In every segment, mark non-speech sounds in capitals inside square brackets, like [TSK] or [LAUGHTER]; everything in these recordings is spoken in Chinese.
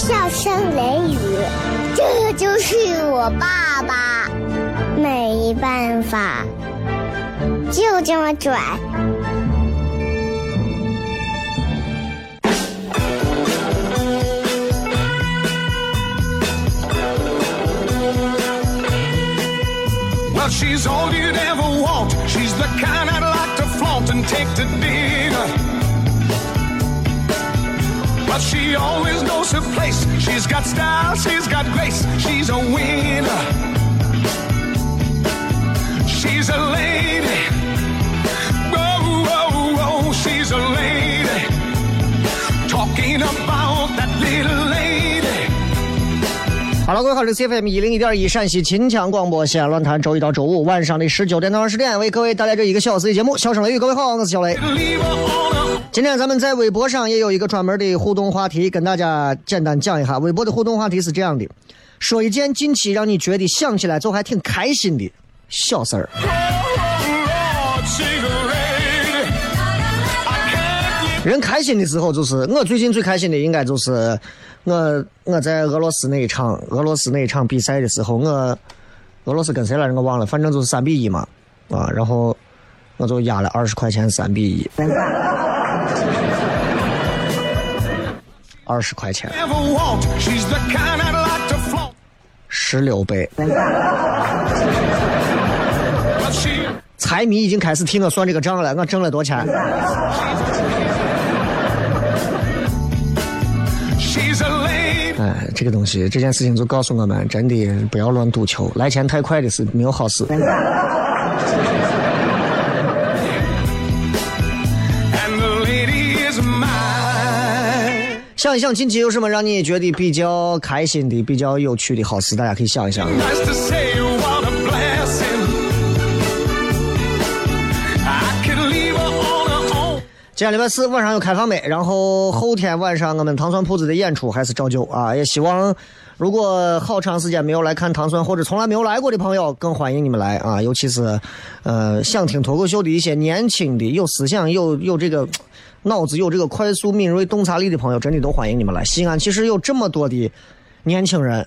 笑声雷雨，这就是我爸爸，没办法，就这么拽。Well, she's all you'd ever want. She's the kind I'd like to flaunt and take to dinner. But she always knows her place. She's got style, she's got grace. She's a winner. She's a lady. She's a lady. Talking about that little. 好了，各位好，这是 CFM 一零一点一陕西秦腔广播西安论坛，周一到周五晚上的十九点到二十点，为各位带来这一个小时的节目。笑声雷雨，各位好，我是小雷。今天咱们在微博上也有一个专门的互动话题，跟大家简单讲一下。微博的互动话题是这样的：说一件近期让你觉得想起来就还挺开心的小事儿。人开心的时候，就是我最近最开心的，应该就是我我在俄罗斯那一场俄罗斯那一场比赛的时候，我俄罗斯跟谁来着我忘了，反正就是三比一嘛，啊，然后我就压了二十块钱三比一，二十块钱十六倍，财迷已经开始替我算这个账了，我挣了多少钱？哎，这个东西，这件事情就告诉我们，真的不要乱赌球，来钱太快的是没有好事。想一想，近期有什么让你觉得比较开心的、比较有趣的好事？大家可以想一想。Nice to 今天礼拜四晚上有开放没？然后后天晚上我们糖蒜铺子的演出还是照旧啊！也希望如果好长时间没有来看糖蒜，或者从来没有来过的朋友，更欢迎你们来啊！尤其是呃想听脱口秀的一些年轻的、有思想、有有这个脑子有这个快速敏锐洞察力的朋友，真的都欢迎你们来。西安其实有这么多的年轻人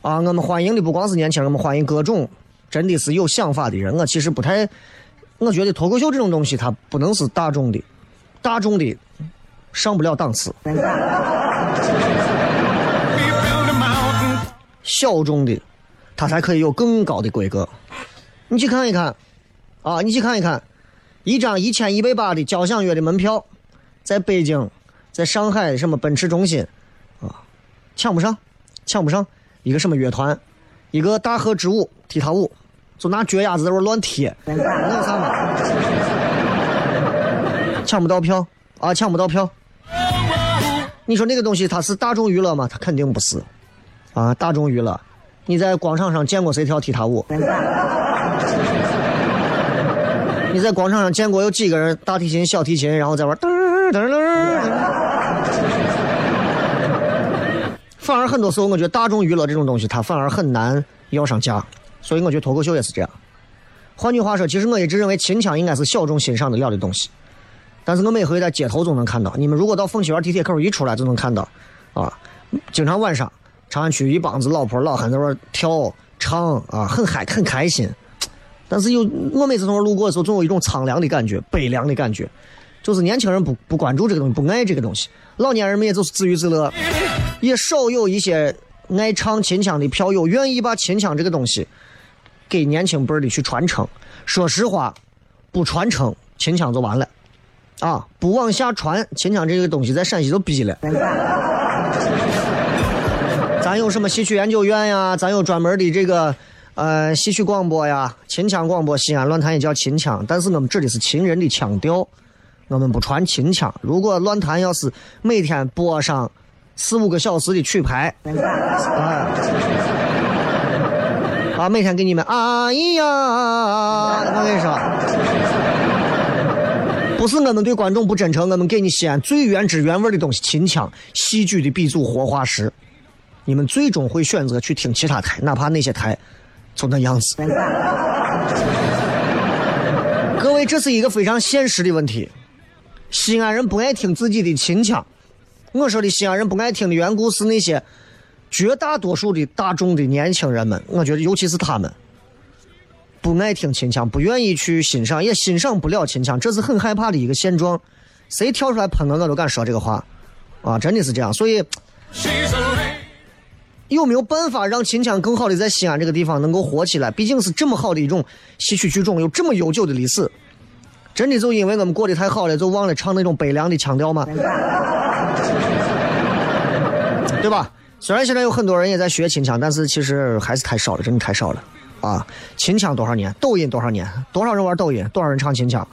啊，我们欢迎的不光是年轻人，我们欢迎各种真的是有想法的人。我其实不太，我觉得脱口秀这种东西，它不能是大众的。大众的上不了档次，小众的它才可以有更高的规格。你去看一看，啊，你去看一看，一张一千一百八的交响乐的门票，在北京，在上海什么奔驰中心，啊，抢不上，抢不上一个什么乐团，一个大河之舞踢踏舞，就拿脚丫子在那乱踢，那有啥嘛？抢不到票啊，抢不到票。你说那个东西它是大众娱乐吗？它肯定不是，啊，大众娱乐。你在广场上见过谁跳踢踏舞？你在广场上见过有几个人大提琴、小提琴，然后在玩噔噔噔？反而很多时候，我觉得大众娱乐这种东西，它反而很难要上价。所以我觉得脱口秀也是这样。换句话说，其实我一直认为秦腔应该是小众欣赏得了的东西。但是我每回在街头总能看到，你们如果到凤溪园地铁口一出来就能看到，啊，经常晚上长安区一帮子老婆老汉在那儿跳唱啊，很嗨很开心。但是有我每次从那路过的时候，总有一种苍凉的感觉、悲凉的感觉，就是年轻人不不关注这个东西，不爱这个东西，老年人们也就是自娱自乐，也少有一些爱唱秦腔的票友愿意把秦腔这个东西给年轻辈儿的去传承。说实话，不传承秦腔就完了。啊，不往下传，秦腔这个东西在陕西都逼了。[LAUGHS] 咱有什么戏曲研究院呀？咱有专门的这个呃戏曲广播呀，秦腔广播。西安乱坛也叫秦腔，但是我们指的是秦人的腔调，我们不传秦腔。如果乱坛要是每天播上四五个小时的曲牌，啊，啊，每天给你们啊咿呀，我跟你说。是我们对观众不真诚，我们给你西安最原汁原味的东西——秦腔、戏剧的鼻祖、活化石。你们最终会选择去听其他台，哪怕那些台就那样子。各位，这是一个非常现实的问题。西安人不爱听自己的秦腔。我说的西安人不爱听的缘故是那些绝大多数的大众的年轻人们，我觉得尤其是他们。不爱听秦腔，不愿意去欣赏，也欣赏不了秦腔，这是很害怕的一个现状。谁跳出来喷我，我都敢说这个话，啊，真的是这样。所以，有没有办法让秦腔更好的在西安这个地方能够火起来？毕竟是这么好的一种戏曲剧种，有这么悠久的历史。真的就因为我们过得太好了，就忘了唱那种悲凉的腔调吗？对吧？虽然现在有很多人也在学秦腔，但是其实还是太少了，真的太少了。啊，秦腔多少年？抖音多少年？多少人玩抖音？多少人唱秦腔？[LAUGHS]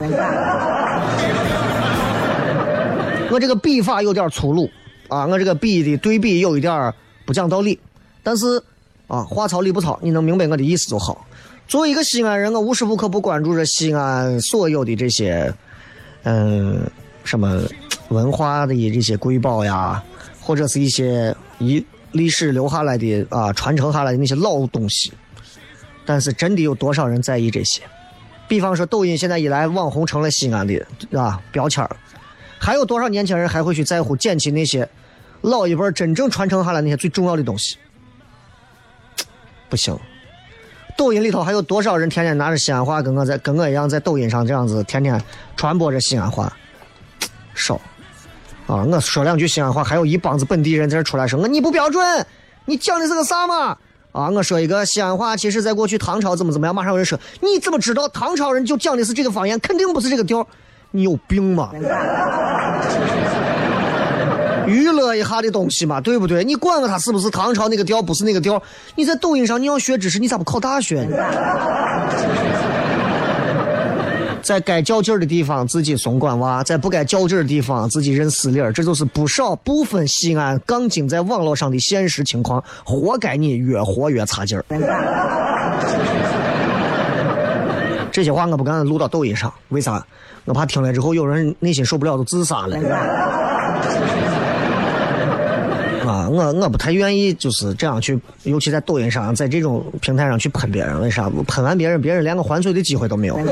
我这个笔法有点粗鲁啊，我这个笔的对比有一点不讲道理，但是啊，话糙理不糙，你能明白我的意思就好。作为一个西安人，我无时无刻不关注着西安所有的这些，嗯，什么文化的这些瑰宝呀，或者是一些一历史留下来的啊，传承下来的那些老东西。但是真的有多少人在意这些？比方说，抖音现在一来，网红成了西安的啊标签儿还有多少年轻人还会去在乎捡起那些老一辈真正传承下来那些最重要的东西？不行。抖音里头还有多少人天天拿着西安话跟我在跟我一样在抖音上这样子天天传播着西安话？少。啊，我说两句西安话，还有一帮子本地人在这出来说我你不标准，你讲的是个啥嘛？啊，我说一个西安话，其实在过去唐朝怎么怎么样，马上有人说你怎么知道唐朝人就讲的是这个方言？肯定不是这个调你有病吗？[LAUGHS] 娱乐一下的东西嘛，对不对？你管个他是不是唐朝那个调，不是那个调？你在抖音上你要学知识，你咋不考大学呢？在该较劲儿的地方自己松管娃，在不该较劲儿的地方自己认死理儿，这就是不少部分西安杠精在网络上的现实情况，活该你越活越差劲儿。[LAUGHS] 这些话我不敢录到抖音上，为啥？我怕听了之后有人内心受不了都自杀了。[LAUGHS] 啊，我我不太愿意就是这样去，尤其在抖音上，在这种平台上去喷别人，为啥？喷完别人，别人连个还嘴的机会都没有。[LAUGHS]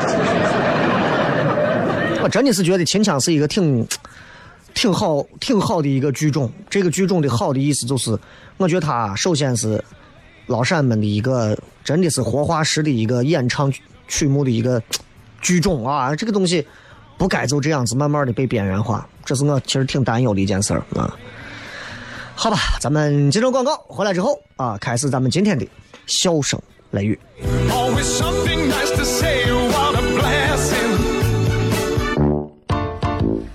[LAUGHS] 我真的是觉得秦腔是一个挺挺好、挺好的一个剧种。这个剧种的好的意思就是，我觉得它首先是老陕们的一个真的是活化石的一个演唱曲目的一个剧种啊。这个东西不该就这样子慢慢的被边缘化，这是我其实挺担忧的一件事儿啊。好吧，咱们接着广告回来之后啊，开始咱们今天的笑声雷雨。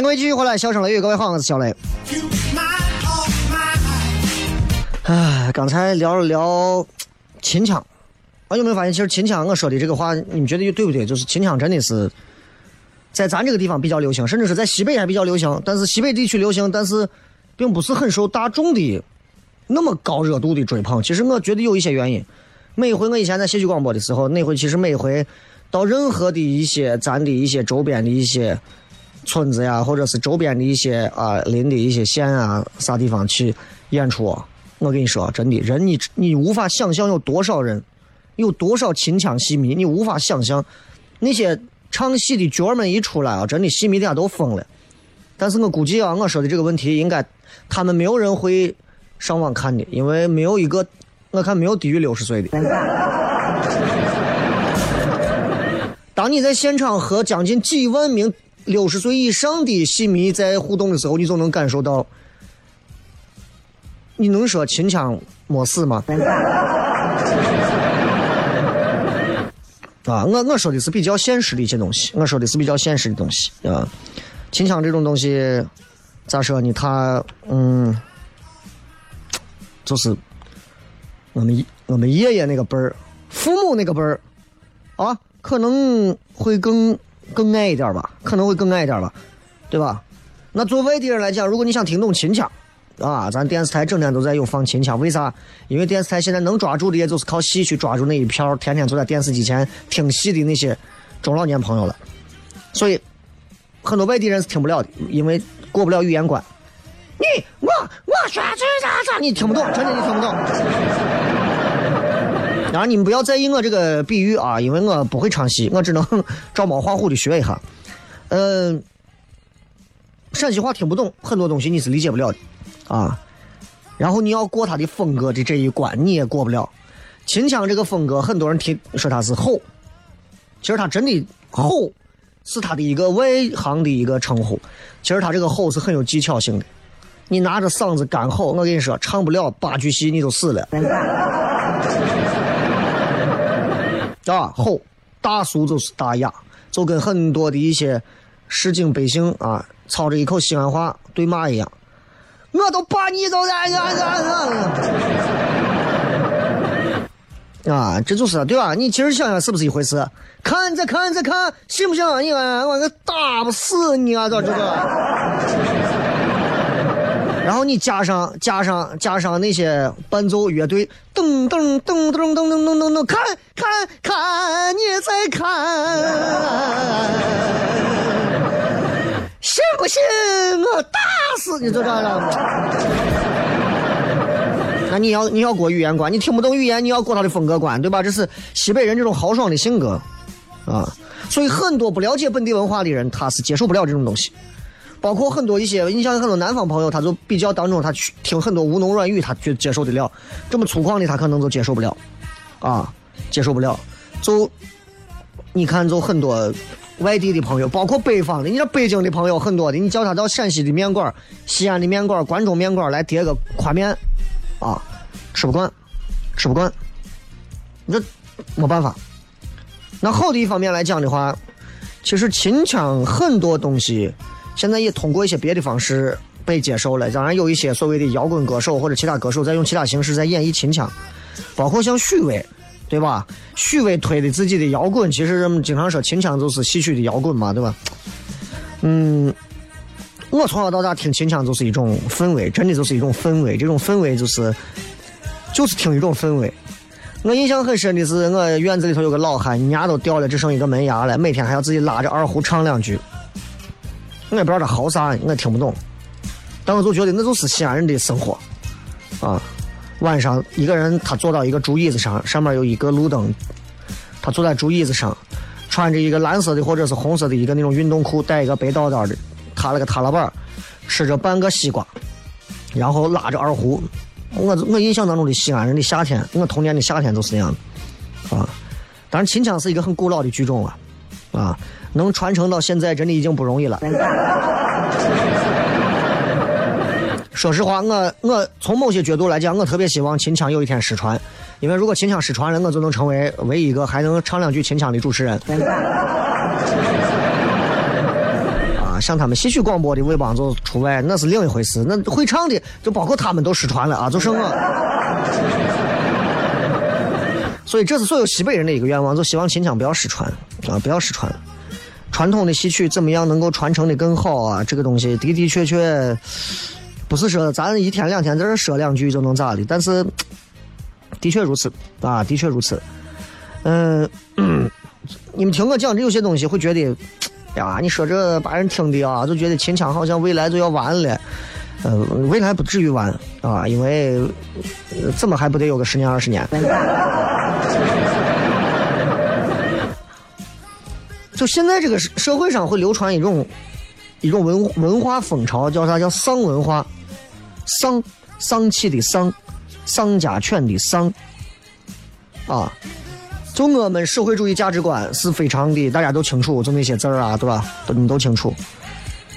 迎各位继续回来，笑声雷雨，各位好，我是小雷。唉，刚才聊了聊秦腔，啊，有没有发现，其实秦腔我说的这个话，你们觉得对不对？就是秦腔真的是在咱这个地方比较流行，甚至是在西北还比较流行。但是西北地区流行，但是并不是很受大众的那么高热度的追捧。其实我觉得有一些原因。每回我以前在戏曲广播的时候，那回其实每回到任何的一些咱的一些周边的一些。村子呀，或者是周边的一些啊邻的一些县啊，啥地方去演出？我跟你说，真的人你你无法想象有多少人，有多少秦腔戏迷，你无法想象那些唱戏的角儿们一出来啊，真的戏迷底下都疯了。但是我估计啊，我说的这个问题应该他们没有人会上网看的，因为没有一个我看没有低于六十岁的。[LAUGHS] 当你在现场和将近几万名。六十岁以上的戏迷在互动的时候，你总能感受到。你能说秦腔没死吗？[LAUGHS] 啊，我我说的是比较现实的一些东西，我说的是比较现实的东西啊。秦腔这种东西，咋说呢？他嗯，就是我们我们爷爷那个辈儿，父母那个辈儿啊，可能会更。更爱一点吧，可能会更爱一点吧，对吧？那作为外地人来讲，如果你想听懂秦腔，啊，咱电视台整天都在有放秦腔，为啥？因为电视台现在能抓住的也就是靠戏曲抓住那一票天天坐在电视机前听戏的那些中老年朋友了。所以很多外地人是听不了的，因为过不了语言关。你我我说这啥啥，你听不懂，真的你听不懂。然后你们不要在意我这个比喻啊，因为我不会唱戏，我只能 [LAUGHS] 照猫画虎的学一下。嗯，陕西话听不懂很多东西，你是理解不了的啊。然后你要过他的风格的这一关，你也过不了。秦腔这个风格，很多人听说他是吼，其实他真的吼是他的一个外行的一个称呼。其实他这个吼是很有技巧性的。你拿着嗓子干吼，我跟你说，唱不了八句戏你就死了。啊，吼，大俗就是大雅，就跟很多的一些市井百姓啊，操着一口西安话对骂一样。我都把你都啊 [LAUGHS] 啊，这就是对吧？你其实想想是不是一回事？看着看着看，信不信？你看我打不死你啊！咋这个？然后你加上加上加上那些伴奏乐队，噔噔噔噔噔噔噔噔噔，看看看，你再看，信不信我打死你？就这样。那你要你要过语言关，你听不懂语言，你要过他的风格关，对吧？这是西北人这种豪爽的性格啊，所以很多不了解本地文化的人，他是接受不了这种东西。包括很多一些，你像很多南方朋友，他就比较当中，他去听很多吴侬软语，他就接受得了。这么粗犷的，他可能就接受不了，啊，接受不了。就你看，就很多外地的朋友，包括北方的，你像北京的朋友很多的，你叫他到陕西的面馆、西安的面馆、关中面馆来叠个宽面，啊，吃不惯，吃不惯，你这没办法。那好的一方面来讲的话，其实秦腔很多东西现在也通过一些别的方式被接受了。当然，有一些所谓的摇滚歌手或者其他歌手在用其他形式在演绎秦腔，包括像许巍，对吧？许巍推的自己的摇滚，其实人们经常说秦腔就是戏曲的摇滚嘛，对吧？嗯，我从小到大听秦腔就是一种氛围，真的就是一种氛围。这种氛围就是就是听一种氛围。我印象很深的是，我院子里头有个老汉，牙都掉了，只剩一个门牙了，每天还要自己拉着二胡唱两句。我也不知道他嚎啥，我听不懂。但我就觉得那就是西安人的生活啊。晚上一个人，他坐到一个竹椅子上，上面有一个路灯，他坐在竹椅子上，穿着一个蓝色的或者是红色的一个那种运动裤，带一个白道道的，踏了个踏拉板，吃着半个西瓜，然后拉着二胡。我我印象当中的西安人的夏天，我童年的夏天就是那样的，啊，当然秦腔是一个很古老的剧种了，啊，能传承到现在真的已经不容易了。[LAUGHS] 说实话，我我从某些角度来讲，我特别希望秦腔有一天失传，因为如果秦腔失传了，我就能成为唯一一个还能唱两句秦腔的主持人。[LAUGHS] 啊像他们戏曲广播的魏帮就除外，那是另一回事。那会唱的就包括他们都失传了啊，就剩我。[LAUGHS] 所以这是所有西北人的一个愿望，就希望秦腔不要失传啊，不要失传。传统的戏曲怎么样能够传承的更好啊？这个东西的的确确不是说咱一天两天在这说两句就能咋的，但是的确如此啊，的确如此。嗯，你们听我讲这有些东西会觉得。呀，你说这把人听的啊，就觉得秦腔好像未来就要完了，呃，未来不至于完啊，因为怎么还不得有个十年二十年？就现在这个社会上会流传一种一种文文化风潮，叫啥？叫丧文化，丧丧气的丧，丧家犬的丧，啊。就我们社会主义价值观是非常的，大家都清楚，就那些字儿啊，对吧？都你都清楚。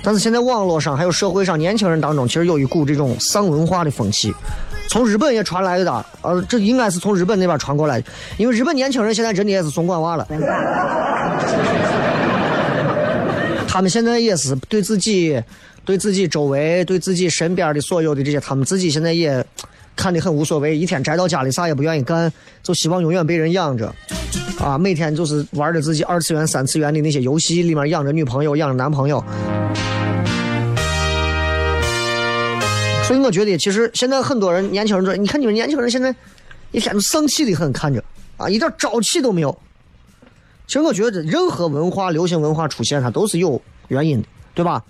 但是现在网络上还有社会上年轻人当中，其实有一股这种丧文化的风气，从日本也传来的，呃，这应该是从日本那边传过来的，因为日本年轻人现在真的也是送管娃了，他们现在也是对自己、对自己周围、对自己身边的所有的这些，他们自己现在也。看的很无所谓，一天宅到家里啥也不愿意干，就希望永远被人养着，啊，每天就是玩着自己二次元、三次元的那些游戏，里面养着女朋友、养着男朋友。所以我觉得，其实现在很多人年轻人说，你看你们年轻人现在一天都丧气的很，看着啊，一点朝气都没有。其实我觉得，任何文化、流行文化出现，它都是有原因的，对吧？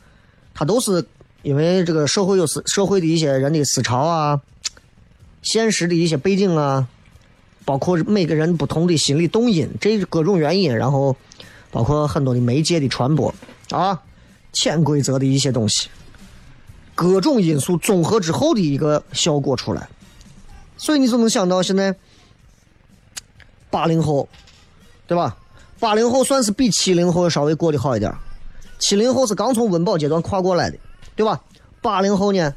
它都是因为这个社会有思社会的一些人的思潮啊。现实的一些背景啊，包括每个人不同的心理动因，这各种原因，然后包括很多的媒介的传播啊，潜规则的一些东西，各种因素综合之后的一个效果出来，所以你就能想到现在八零后，对吧？八零后算是比七零后稍微过得好一点，七零后是刚从温饱阶段跨过来的，对吧？八零后呢，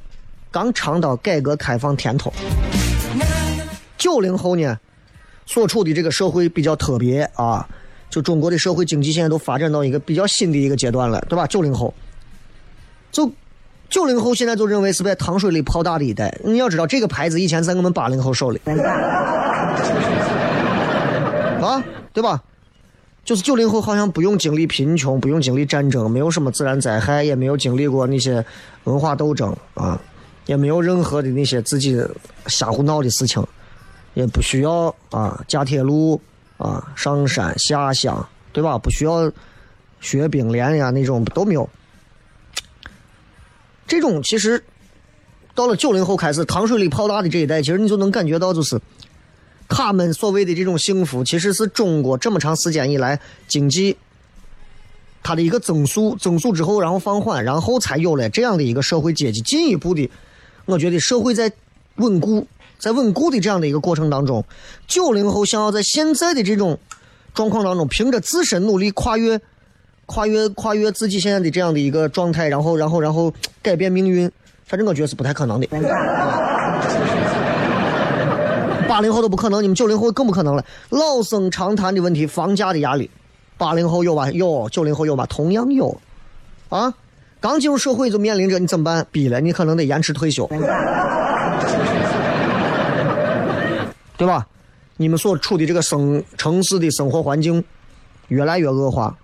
刚尝到改革开放甜头。九零后呢，所处的这个社会比较特别啊，就中国的社会经济现在都发展到一个比较新的一个阶段了，对吧？九零后，就九零后现在就认为是在糖水里泡大的一代。你要知道，这个牌子以前在我们八零后手里，啊，对吧？就是九零后好像不用经历贫穷，不用经历战争，没有什么自然灾害，也没有经历过那些文化斗争啊，也没有任何的那些自己瞎胡闹的事情。也不需要啊，架铁路啊，上山下乡，对吧？不需要学兵连呀，那种都没有。这种其实到了九零后开始糖水里泡大的这一代，其实你就能感觉到，就是他们所谓的这种幸福，其实是中国这么长时间以来经济它的一个增速，增速之后然后放缓，然后才有了这样的一个社会阶级进一步的，我觉得社会在稳固。在稳固的这样的一个过程当中，九零后想要在现在的这种状况当中，凭着自身努力跨越跨越跨越自己现在的这样的一个状态，然后然后然后改变命运，反正我觉得是不太可能的。八零后都不可能，你们九零后更不可能了。老生常谈的问题，房价的压力，八零后有吧？有，九零后有吧？同样有，啊，刚进入社会就面临着你怎么办？逼了，你可能得延迟退休，对吧？你们所处的这个生城市的生活环境越来越恶化，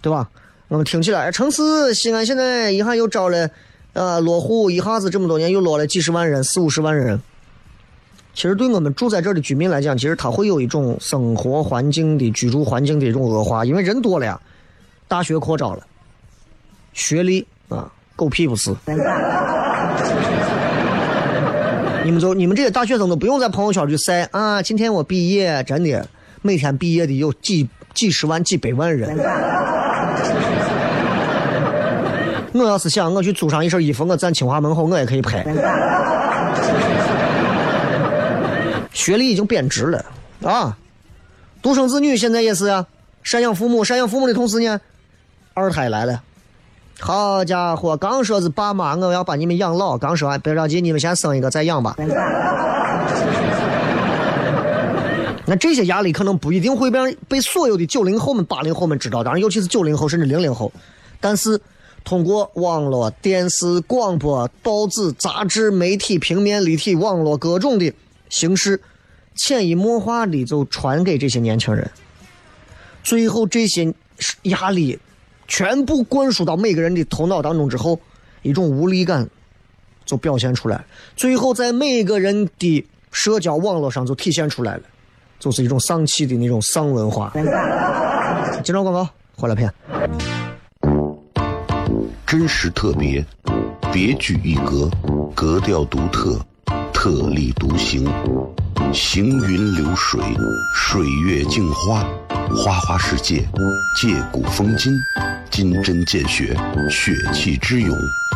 对吧？那么听起来，城市西安现在一下又招了，呃，落户一下子这么多年又落了几十万人，四五十万人。其实对我们住在这儿的居民来讲，其实他会有一种生活环境的居住环境的一种恶化，因为人多了呀，大学扩招了，学历啊，狗屁不是。[LAUGHS] 你们就你们这些大学生都不用在朋友圈去晒啊！今天我毕业，真的，每天毕业的有几几十万、几百万人。[LAUGHS] 我要是想，我去租上一身衣服，我站清华门后，我也可以拍。[LAUGHS] 学历已经贬值了啊！独生子女现在也是啊，赡养父母，赡养父母的同时呢，二胎来了。好家伙，刚说是爸妈，我要把你们养老。刚说完，别着急，你们先生一个再养吧。那这些压力可能不一定会被被所有的九零后们、八零后们知道，当然尤其是九零后甚至零零后。但是通过网络、电视、广播、报纸、杂志、媒体、平面、立体、网络各种的形式，潜移默化的就传给这些年轻人。最后这些压力。全部灌输到每个人的头脑当中之后，一种无力感就表现出来，最后在每个人的社交网络上就体现出来了，就是一种丧气的那种丧文化。接着广告，回来片。真实特别，别具一格，格调独特，特立独行，行云流水，水月镜花，花花世界，借古风今。金针见血，血气之勇；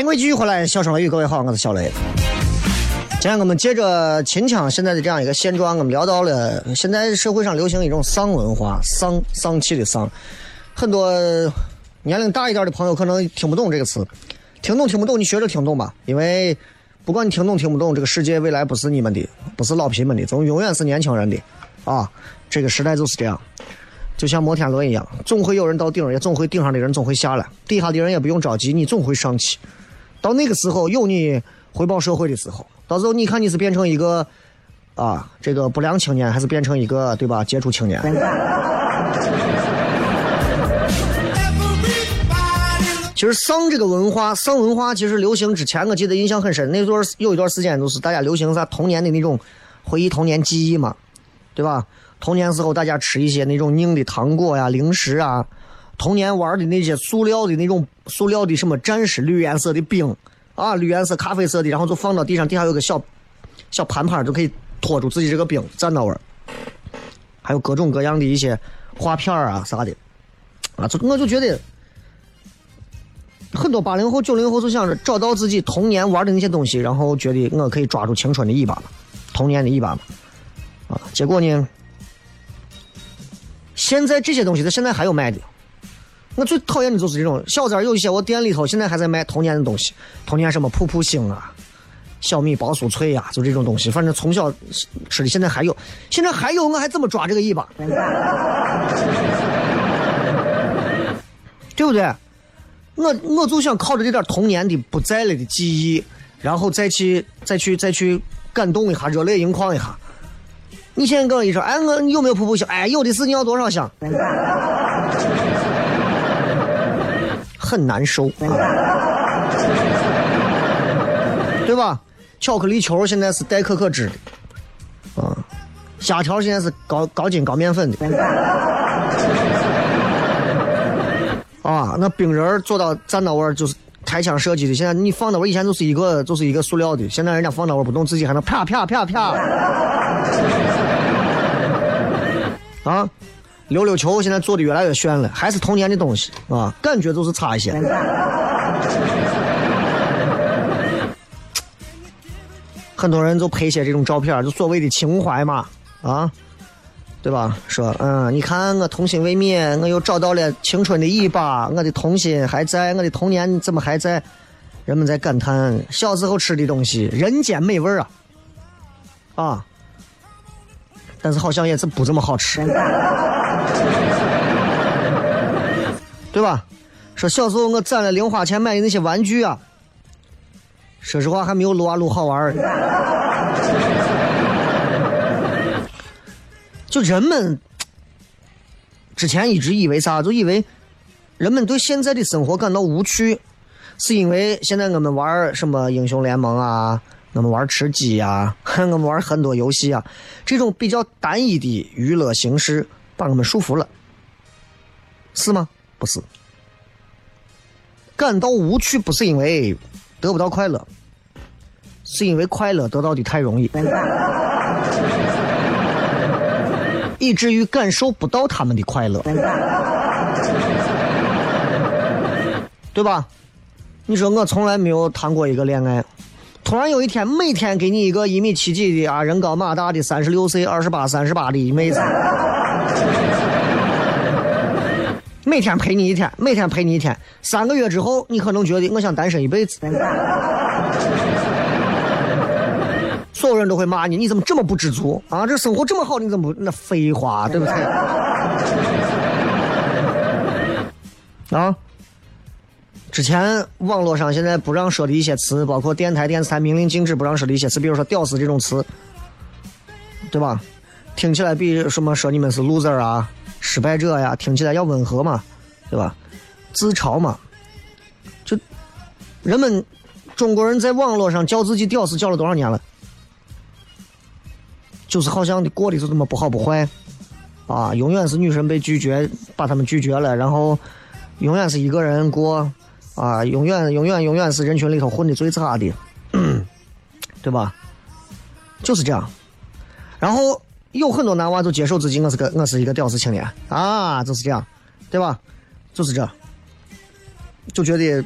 欢迎各位继续回来，笑声雷雨，各位好，我是小雷。今天我们接着秦腔现在的这样一个现状，我们聊到了现在社会上流行一种丧文化，丧丧气的丧。很多年龄大一点的朋友可能听不懂这个词，听懂听不懂，你学着听懂吧。因为不管你听懂听不懂，这个世界未来不是你们的，不是老皮们的，总永远是年轻人的啊！这个时代就是这样，就像摩天轮一样，总会有人到顶，也总会顶上的人总会下来，底下的人也不用着急，你总会上去。到那个时候，有你回报社会的时候，到时候你看你是变成一个啊这个不良青年，还是变成一个对吧杰出青年？[LAUGHS] 其实丧这个文化，丧文化其实流行之前，我记得印象很深。那段有一段时间，就是大家流行啥童年的那种回忆童年记忆嘛，对吧？童年时候大家吃一些那种硬的糖果呀、零食啊。童年玩的那些塑料的那种塑料的什么战士绿颜色的兵啊，绿颜色咖啡色的，然后就放到地上，地下有个小小盘盘就可以托住自己这个兵站到位儿，还有各种各样的一些画片啊啥的，啊，就我就觉得很多八零后、九零后就想着找到自己童年玩的那些东西，然后觉得我可以抓住青春的尾巴，童年的尾巴，啊，结果呢，现在这些东西它现在还有卖的。我最讨厌的就是这种小店儿有一些我店里头现在还在卖童年的东西，童年什么噗噗星啊、小米包酥脆呀、就这种东西，反正从小吃的现在还有，现在还有我还怎么抓这个尾巴？[LAUGHS] 对不对？我我就想靠着这点童年的不在了的记忆，然后再去再去再去感动一下，热泪盈眶一下。你现在跟我一说，哎，我你有没有噗噗星？哎，有的是，你要多少箱？很难受，[LAUGHS] 对吧？巧克力球现在是代可可脂的，啊，虾条现在是高高筋高面粉的，[LAUGHS] 啊，那冰人儿做到站到位就是开枪射击的，现在你放到位以前就是一个就是一个塑料的，现在人家放到位不动，自己还能啪啪啪啪，啊。[LAUGHS] 溜溜球现在做的越来越炫了，还是童年的东西啊，感觉就是差一些。[LAUGHS] 很多人就拍些这种照片，就所谓的情怀嘛，啊，对吧？说，嗯，你看我童心未泯，我又找到了青春的尾巴，我的童心还在，我的童年怎么还在？人们在感叹小时候吃的东西，人间美味啊，啊，但是好像也是不怎么好吃。[LAUGHS] 对吧？说小时候我攒了零花钱买的那些玩具啊，说实话还没有撸啊撸好玩儿 [LAUGHS] 就人们之前一直以为啥？就以为人们对现在的生活感到无趣，是因为现在我们玩什么英雄联盟啊，我们玩吃鸡呀，[LAUGHS] 我们玩很多游戏啊，这种比较单一的娱乐形式把我们束缚了，是吗？不是，感到无趣不是因为得不到快乐，是因为快乐得到的太容易，[LAUGHS] 以至于感受不到他们的快乐，对吧？你说我从来没有谈过一个恋爱，突然有一天，每天给你一个一米七几的啊，人高马大的三十六岁、二十八、三十八的一妹子。每天陪你一天，每天陪你一天，三个月之后，你可能觉得我想单身一辈子。所有人都会骂你，你怎么这么不知足啊？这生活这么好，你怎么不？那废话，对不对？啊！之前网络上现在不让说的一些词，包括电台、电视台明令禁止不让说的一些词，比如说“屌丝”这种词，对吧？听起来比什么说你们是 loser 啊？失败者呀，听起来要温和嘛，对吧？自嘲嘛，就人们中国人在网络上叫自己屌丝叫了多少年了？就是好像过的就这么不好不坏啊，永远是女生被拒绝，把他们拒绝了，然后永远是一个人过啊，永远永远永远是人群里头混的最差的，对吧？就是这样，然后。有很多男娃就接受自己，我是个我是一个屌丝青年啊，就是这样，对吧？就是这，就觉得，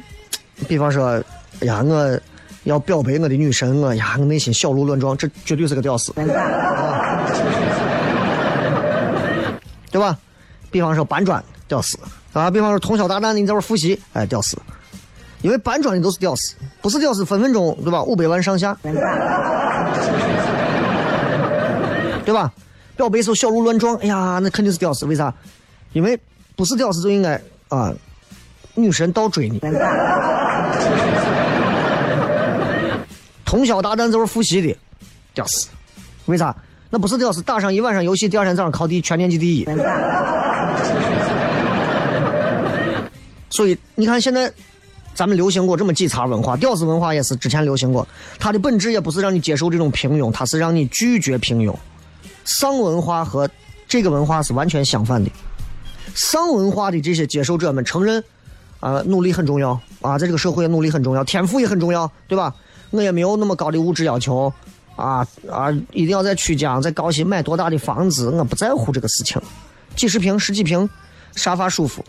比方说，哎呀，我要表白我的女神，我呀，我内心小鹿乱撞，这绝对是个屌丝，啊、[LAUGHS] 对吧？比方说搬砖，屌丝啊！比方说通宵达旦的你在这复习，哎，屌丝，因为搬砖的都是屌丝，不是屌丝分分钟对吧？五百万上下。对吧？表白 [LAUGHS] 时候小鹿乱撞，哎呀，那肯定是屌丝。为啥？因为不是屌丝就应该啊，女神倒追你。通宵达旦就是复习的，屌丝。为啥？那不是屌丝，打上一晚上游戏，第二天早上考第全年级第一。[LAUGHS] 所以你看，现在咱们流行过这么几茬文化，屌丝文化也是之前流行过。它的本质也不是让你接受这种平庸，它是让你拒绝平庸。丧文化和这个文化是完全相反的。丧文化的这些接受者们承认，啊，努力很重要啊，在这个社会努力很重要，天赋也很重要，对吧？我也没有那么高的物质要求，啊啊，一定要在曲江、在高新买多大的房子，我不在乎这个事情，几十平、十几平，沙发舒服，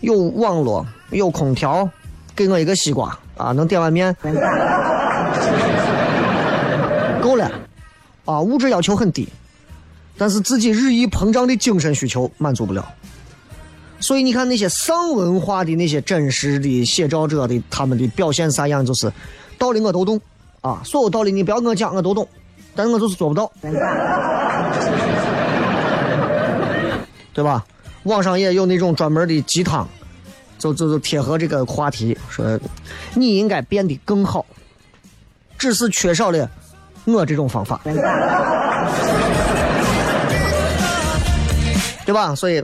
有网络，有空调，给我一个西瓜啊，能点碗面，[LAUGHS] 够了，啊，物质要求很低，但是自己日益膨胀的精神需求满足不了。所以你看那些丧文化的那些真实的写照者的他们的表现啥样，就是道理我都懂啊，所有道理你不要跟我讲我都懂，但是我就是做不到，[LAUGHS] 对吧？网上也有那种专门的鸡汤，就就就贴合这个话题说你应该变得更好，只是缺少了我这种方法，对吧？所以。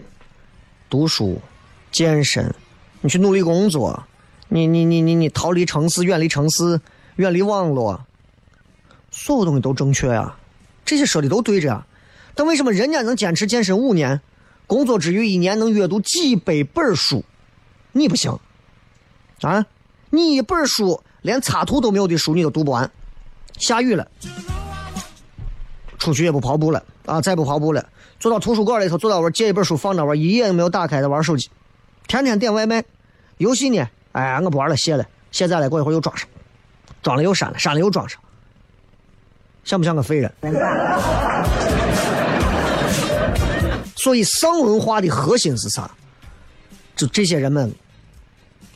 读书、健身，你去努力工作，你你你你你逃离城市，远离城市，远离网络，所有东西都正确呀，这些说的都对着。但为什么人家能坚持健身五年，工作之余一年能阅读几百本书，你不行啊？你一本书连插图都没有的书你都读不完。下雨了，出去也不跑步了啊，再不跑步了。坐到图书馆里头，坐到玩借一本书放那玩，一页都没有打开的玩手机，天天点外卖，游戏呢？哎，我不玩了，卸了，卸载了，过一会儿又装上，装了又删了，删了又装上，像不像个废人？[LAUGHS] 所以丧文化的核心是啥？就这些人们，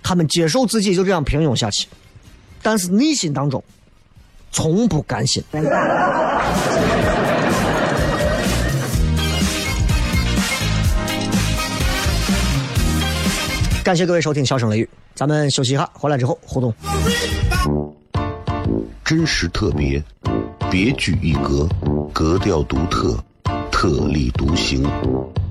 他们接受自己就这样平庸下去，但是内心当中从不甘心。感谢各位收听《笑声雷雨》，咱们休息一下，回来之后互动。真实特别，别具一格，格调独特，特立独行，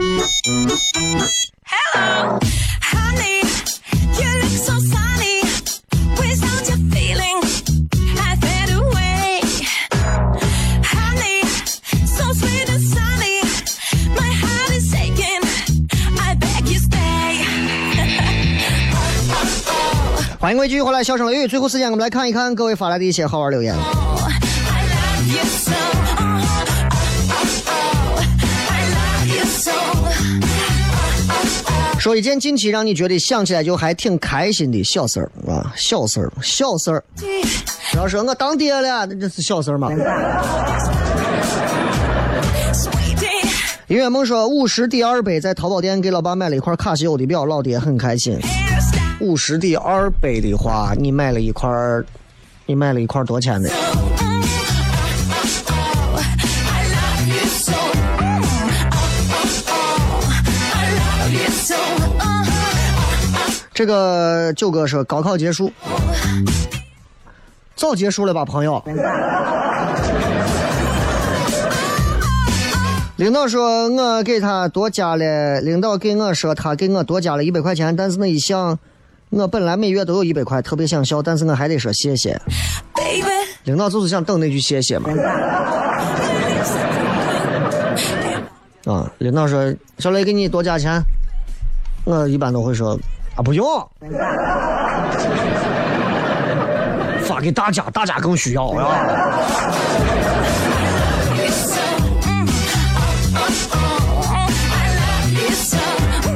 Hello, honey, you look so sunny. Without your feeling, I fade away. Honey, so sweet and sunny. My heart is aching. I beg you stay. 欢迎各位继续回来，笑声雷雨。最后时间，我们来看一看各位发来的一些好玩留言。I love you so. 说一件近期让你觉得想起来就还挺开心的小事儿啊，小事儿，小事儿。不要说我当爹了，那这是小事儿吗？音乐梦说五十 D 二杯在淘宝店给老爸买了一块卡西欧的表，老爹很开心。五十 D 二杯的话，你买了一块儿，你买了一块儿多少钱的？这个九哥说高考结束，早结束了吧，朋友。领导说我给他多加了，领导给我说他给我多加了一百块钱，但是那一想，我本来每月都有一百块，特别想笑，但是我还得说谢谢。领导就是想等那句谢谢嘛。啊，领导说小雷给你多加钱，我一般都会说不用，发给大家，大家更需要呀。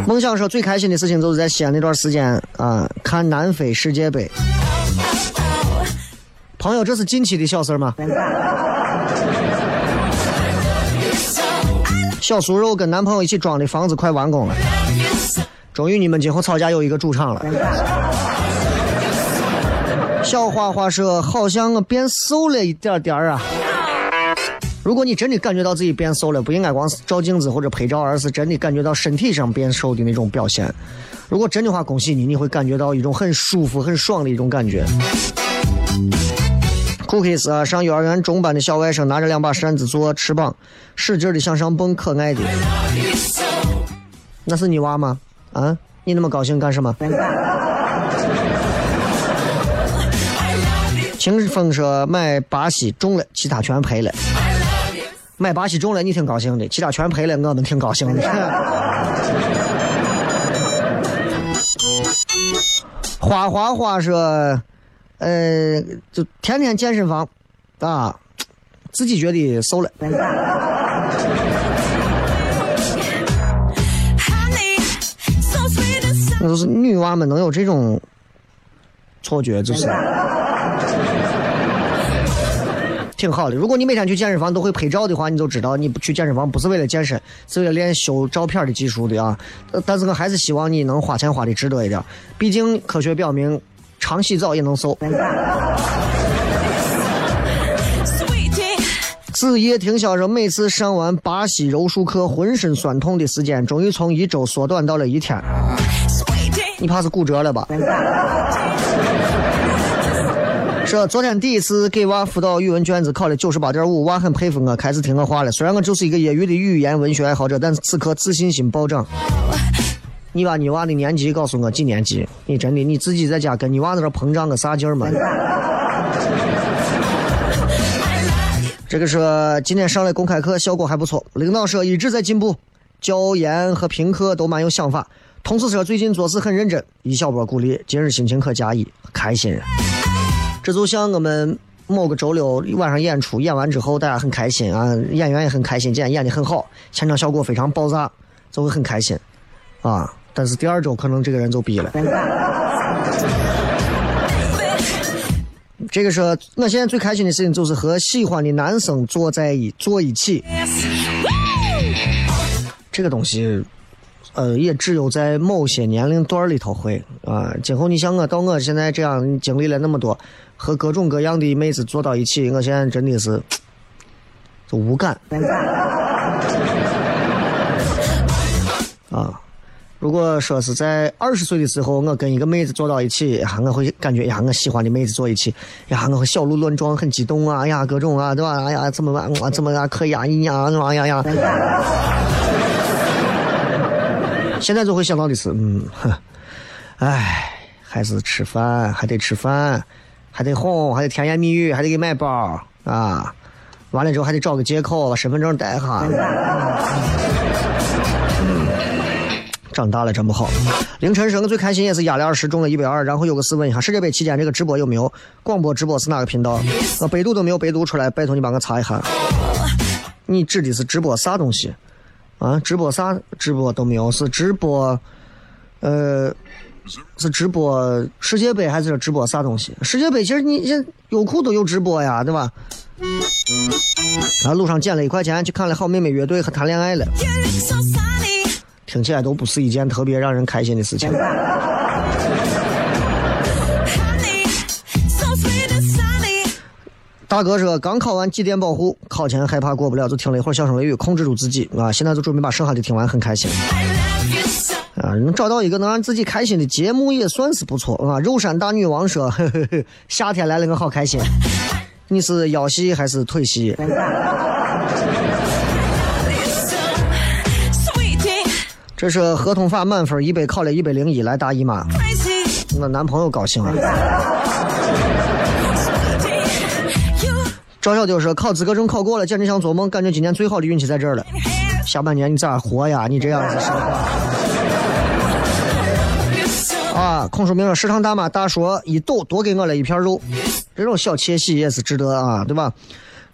梦想说最开心的事情就是在西安那段时间啊，看南非世界杯。朋友，这是近期的小事吗？小酥肉跟男朋友一起装的房子快完工了，终于你们今后吵架有一个主场了。小花花说：“好像我变瘦了一点点啊。”如果你真的感觉到自己变瘦了，不应该光是照镜子或者拍照，而是真的感觉到身体上变瘦的那种表现。如果真的话，恭喜你，你会感觉到一种很舒服、很爽的一种感觉。Cookies 啊，上幼儿园中班的小外甥拿着两把扇子做翅膀，使劲的向上蹦，可爱的。那是你娃吗？啊，你那么高兴干什么？[LAUGHS] 清风说买巴西中了，其他全赔了。买巴西中了，你挺高兴的，其他全赔了，我们挺高兴的。[LAUGHS] 花花花说，呃，就天天健身房，啊，自己觉得瘦了。那就是女娃们能有这种错觉，就是 [LAUGHS] 挺好的。如果你每天去健身房都会拍照的话，你就知道你不去健身房不是为了健身，是为了练修照片的技术的啊。呃但是我还是希望你能花钱花的值得一点，毕竟科学表明，常洗澡也能瘦。[LAUGHS] 子夜听消说，每次上完巴西柔术课，浑身酸痛的时间终于从一周缩短到了一天。你怕是骨折了吧？说昨天第一次给娃辅导语文卷子，考了九十八点五，娃很佩服我，开始听我话了。虽然我就是一个业余的语言文学爱好者，但是此刻自信心暴涨。你把你娃的年级告诉我几年级？你真的你自己在家跟你娃在这膨胀个啥劲儿嘛？这个是今天上了公开课，效果还不错。领导说一直在进步，教研和评课都蛮有想法。同事说最近做事很认真，一小波鼓励，今日心情可加一，开心。这就像我们某个周六晚上演出，演完之后大家很开心啊，演员也很开心，今天演的很好，现场效果非常爆炸，就会很开心啊。但是第二周可能这个人就逼了。这个是我现在最开心的事情，就是和喜欢的男生坐在一坐一起。这个东西，呃，也只有在某些年龄段里头会啊。今后你像我到我现在这样经历了那么多，和各种各样的妹子坐到一起，我现在真的是就 [TSK] 无感啊。如果说是在二十岁的时候，我跟一个妹子坐到一起，呀，我会感觉呀，我喜欢的妹子坐一起，呀，我会小鹿乱撞，很激动啊，哎呀，各种啊，对吧？哎呀，怎么办？我怎么啊？可以啊，你呀，哎呀呀。现在就会想到的是，嗯，[LAUGHS] 哼，哎，还是吃饭，还得吃饭，还得哄，还得甜言蜜语，还得给买包啊，完了之后还得找个借口把身份证带上。长大了真不好。凌晨生最开心也是压了二十中了一百二，然后有个事问一下，世界杯期间这个直播有没有广播直播是哪个频道？我百度都没有百度出来，拜托你帮我查一下。你指的是直播啥东西？啊，直播啥？直播都没有，是直播，呃，是直播世界杯还是直播啥东西？世界杯其实你现优酷都有直播呀，对吧？啊，路上捡了一块钱去看了好妹妹乐队和谈恋爱了。听起来都不是一件特别让人开心的事情。大哥说刚考完几电保护，考前害怕过不了，就听了一会儿笑声雷雨，控制住自己啊，现在就准备把剩下的听完，很开心。啊，能找到一个能让自己开心的节目也算是不错啊。肉山大女王说，呵呵呵，夏天来了，我好开心。你是腰细还是腿细？这是合同法满分一百考了一百零一来大姨妈，我男朋友高兴了。赵小丢说考资格证考过了，简直像做梦，感觉今年最好的运气在这儿了。下半年你咋活呀？你这样子说话。啊，孔书明说：“食堂大妈大叔一抖多给我了一片肉，这种小窃喜也是值得啊，对吧？”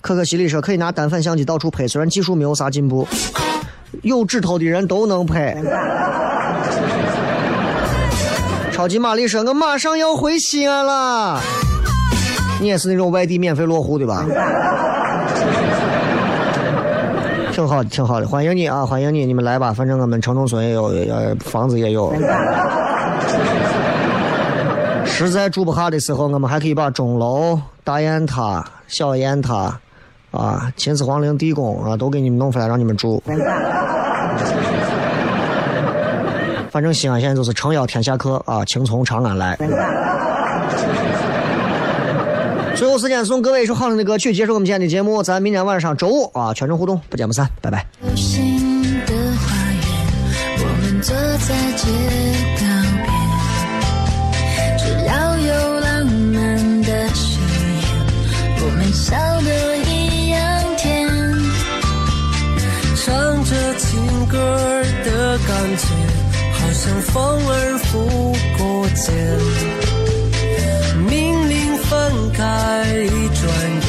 可可西里说：“可以拿单反相机到处拍，虽然技术没有啥进步，有指头的人都能拍。[LAUGHS] ”超级玛丽说：“我马上要回西安了。”你也是那种外地免费落户的吧？[LAUGHS] 挺好的，挺好的，欢迎你啊，欢迎你，你们来吧，反正我们城中村也有，呃，房子也有。[LAUGHS] 实在住不下的时候，我们还可以把钟楼、大雁塔、小雁塔，啊，秦始皇陵地宫啊，都给你们弄出来让你们住。[LAUGHS] 反正西安现在就是诚邀天下客啊，请从长安来。最后时间送各位一首好听的歌曲，结束我们今天的节目。咱明天晚上周五啊，全程互动，不见不散，拜拜。流星的花园，我们坐在街道边，只要有浪漫的誓言，我们笑得一样甜。唱着情歌的感觉，好像风儿拂过肩。开一转